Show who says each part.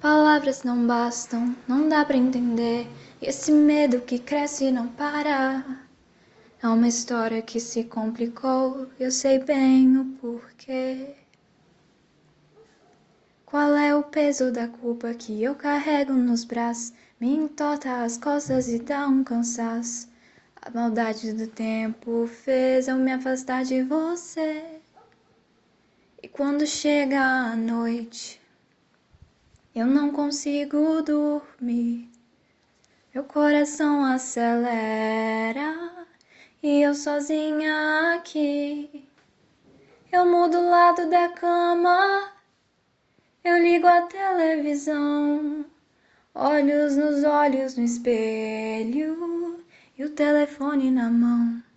Speaker 1: Palavras não bastam, não dá pra entender. Esse medo que cresce e não para. É uma história que se complicou, eu sei bem o porquê. Qual é o peso da culpa que eu carrego nos braços? Me entorta as costas e dá um cansaço. A maldade do tempo fez eu me afastar de você. E quando chega a noite, eu não consigo dormir. Meu coração acelera e eu sozinha aqui. Eu mudo o lado da cama, eu ligo a televisão, olhos nos olhos no espelho e o telefone na mão.